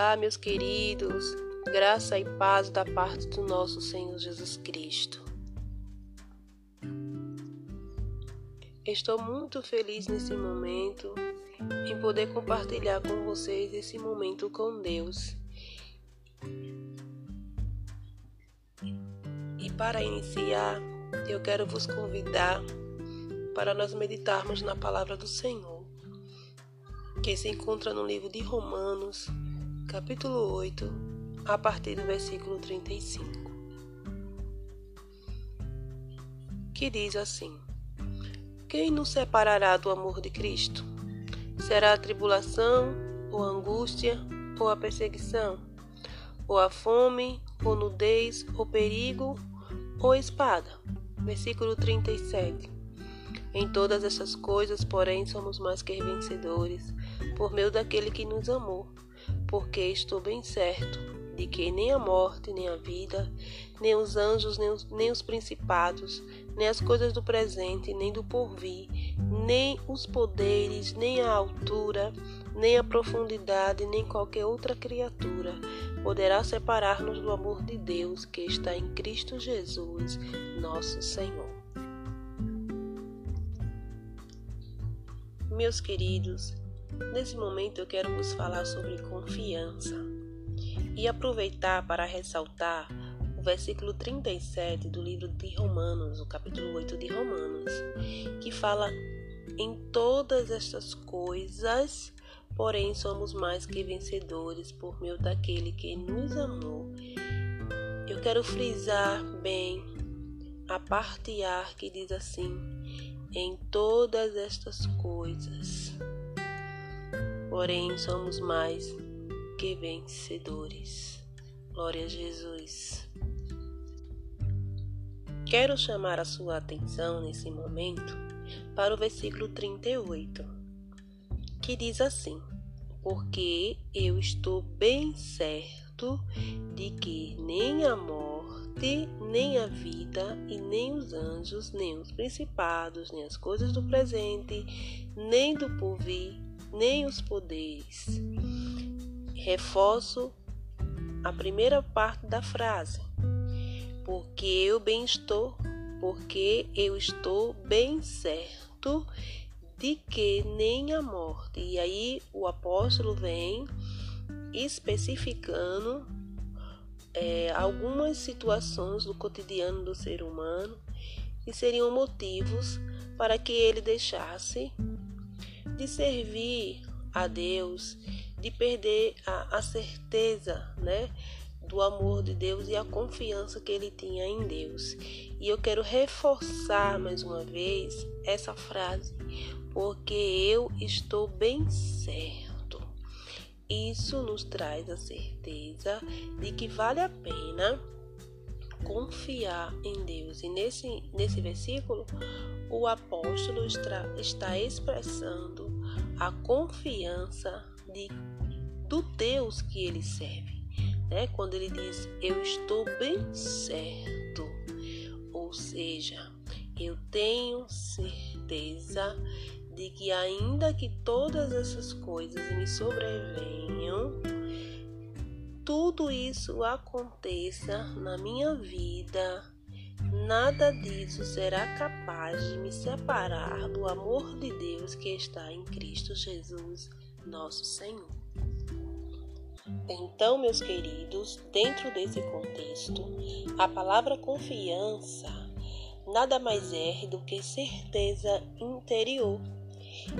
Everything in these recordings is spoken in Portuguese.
Olá, meus queridos, graça e paz da parte do nosso Senhor Jesus Cristo. Estou muito feliz nesse momento em poder compartilhar com vocês esse momento com Deus. E para iniciar, eu quero vos convidar para nós meditarmos na palavra do Senhor, que se encontra no livro de Romanos, capítulo 8, a partir do versículo 35, que diz assim: Quem nos separará do amor de Cristo? Será a tribulação, ou a angústia, ou a perseguição, ou a fome, ou nudez, ou perigo, ou espada? Versículo 37. Em todas essas coisas, porém, somos mais que vencedores, por meio daquele que nos amou porque estou bem certo de que nem a morte, nem a vida, nem os anjos, nem os, nem os principados, nem as coisas do presente, nem do porvir, nem os poderes, nem a altura, nem a profundidade, nem qualquer outra criatura poderá separar-nos do amor de Deus que está em Cristo Jesus, nosso Senhor. Meus queridos, Nesse momento eu quero vos falar sobre confiança e aproveitar para ressaltar o versículo 37 do livro de Romanos, o capítulo 8 de Romanos, que fala em todas estas coisas, porém somos mais que vencedores por meio daquele que nos amou. Eu quero frisar bem a parte A que diz assim: em todas estas coisas porém somos mais que vencedores. Glória a Jesus. Quero chamar a sua atenção nesse momento para o versículo 38, que diz assim: Porque eu estou bem certo de que nem a morte, nem a vida, e nem os anjos, nem os principados, nem as coisas do presente, nem do porvir, nem os poderes. Reforço a primeira parte da frase. Porque eu bem estou, porque eu estou bem certo de que nem a morte. E aí o apóstolo vem especificando é, algumas situações do cotidiano do ser humano que seriam motivos para que ele deixasse de servir a Deus, de perder a, a certeza, né? do amor de Deus e a confiança que ele tinha em Deus. E eu quero reforçar mais uma vez essa frase, porque eu estou bem certo. Isso nos traz a certeza de que vale a pena confiar em Deus. E nesse, nesse versículo, o apóstolo está, está expressando a confiança de, do Deus que ele serve. Né? Quando ele diz, Eu estou bem certo, ou seja, eu tenho certeza de que, ainda que todas essas coisas me sobrevenham, tudo isso aconteça na minha vida, nada disso será capaz de me separar do amor de Deus que está em Cristo Jesus, nosso Senhor. Então, meus queridos, dentro desse contexto, a palavra confiança nada mais é do que certeza interior.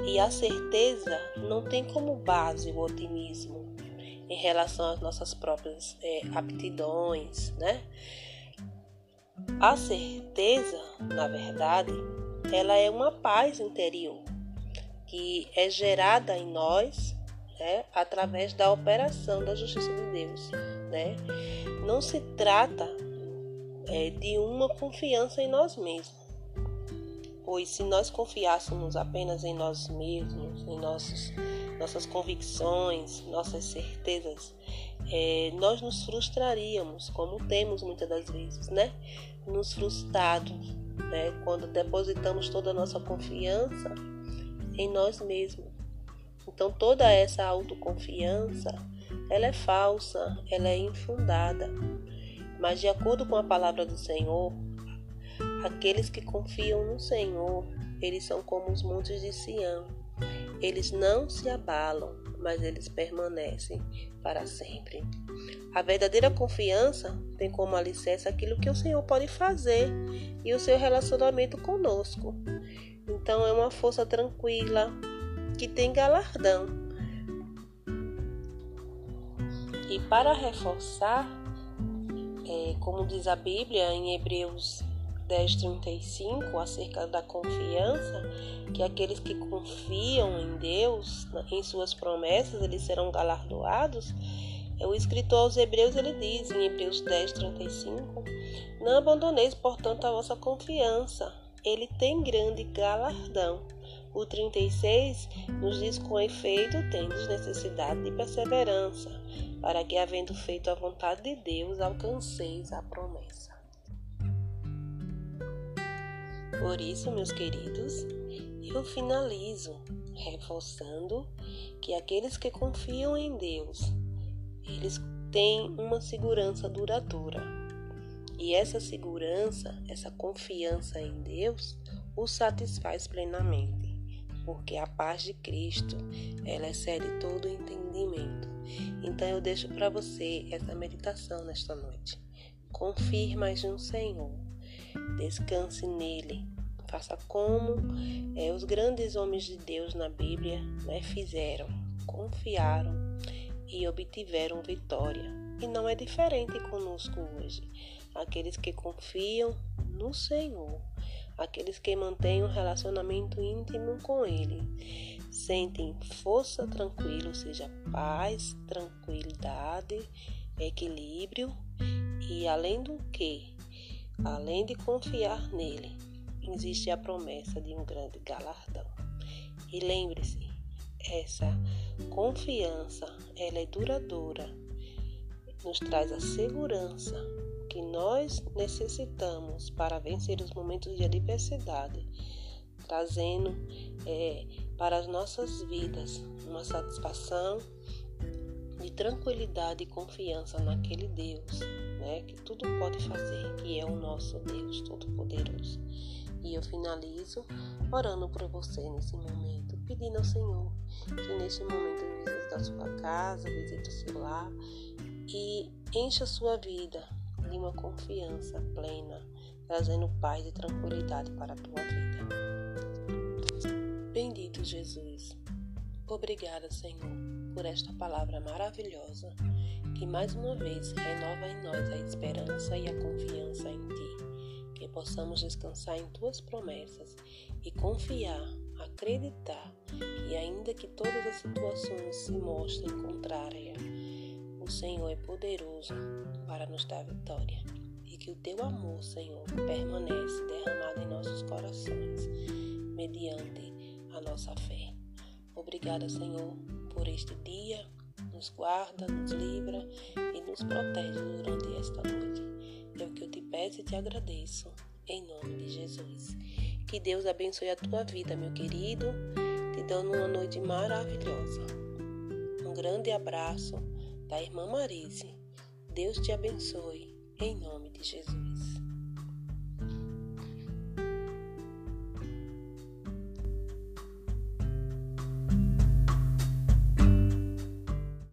E a certeza não tem como base o otimismo, em relação às nossas próprias é, aptidões, né? A certeza, na verdade, ela é uma paz interior que é gerada em nós né, através da operação da justiça de Deus. Né? Não se trata é, de uma confiança em nós mesmos, pois se nós confiássemos apenas em nós mesmos, em nossos nossas convicções, nossas certezas, é, nós nos frustraríamos, como temos muitas das vezes, né? Nos frustrados, né? Quando depositamos toda a nossa confiança em nós mesmos. Então, toda essa autoconfiança ela é falsa, ela é infundada. Mas de acordo com a palavra do Senhor, aqueles que confiam no Senhor, eles são como os montes de Sião. Eles não se abalam, mas eles permanecem para sempre. A verdadeira confiança tem como alicerce aquilo que o Senhor pode fazer e o seu relacionamento conosco. Então é uma força tranquila que tem galardão. E para reforçar, é, como diz a Bíblia em Hebreus 10:35 acerca da confiança, que aqueles que confiam em Deus, em suas promessas, eles serão galardoados. É o escritor aos Hebreus ele diz em Hebreus 10:35, não abandoneis, portanto, a vossa confiança. Ele tem grande galardão. O 36 nos diz com efeito tendes necessidade de perseverança, para que havendo feito a vontade de Deus alcanceis a promessa. Por isso, meus queridos, eu finalizo reforçando que aqueles que confiam em Deus, eles têm uma segurança duradoura. E essa segurança, essa confiança em Deus, os satisfaz plenamente, porque a paz de Cristo, ela excede todo o entendimento. Então eu deixo para você essa meditação nesta noite. Confie mais no Senhor descanse nele. Faça como é, os grandes homens de Deus na Bíblia né, fizeram, confiaram e obtiveram vitória. E não é diferente conosco hoje. Aqueles que confiam no Senhor, aqueles que mantêm um relacionamento íntimo com Ele, sentem força tranquila, ou seja, paz, tranquilidade, equilíbrio e além do que Além de confiar nele, existe a promessa de um grande galardão. E lembre-se, essa confiança, ela é duradoura, nos traz a segurança que nós necessitamos para vencer os momentos de adversidade, trazendo é, para as nossas vidas uma satisfação de tranquilidade e confiança naquele Deus né, que tudo pode fazer, que é o nosso Deus Todo-Poderoso. E eu finalizo orando por você nesse momento, pedindo ao Senhor que neste momento visite a sua casa, visite o seu lar e encha a sua vida de uma confiança plena, trazendo paz e tranquilidade para a tua vida. Bendito Jesus. Obrigada, Senhor, por esta palavra maravilhosa que mais uma vez renova em nós a esperança e a confiança em Ti, que possamos descansar em Tuas promessas e confiar, acreditar que, ainda que todas as situações se mostrem contrárias, o Senhor é poderoso para nos dar vitória e que o Teu amor, Senhor, permanece derramado em nossos corações, mediante a nossa fé. Obrigada, Senhor, por este dia nos guarda, nos livra e nos protege durante esta noite. É o que eu te peço e te agradeço, em nome de Jesus. Que Deus abençoe a tua vida, meu querido, te dando uma noite maravilhosa. Um grande abraço da irmã Marise. Deus te abençoe, em nome de Jesus.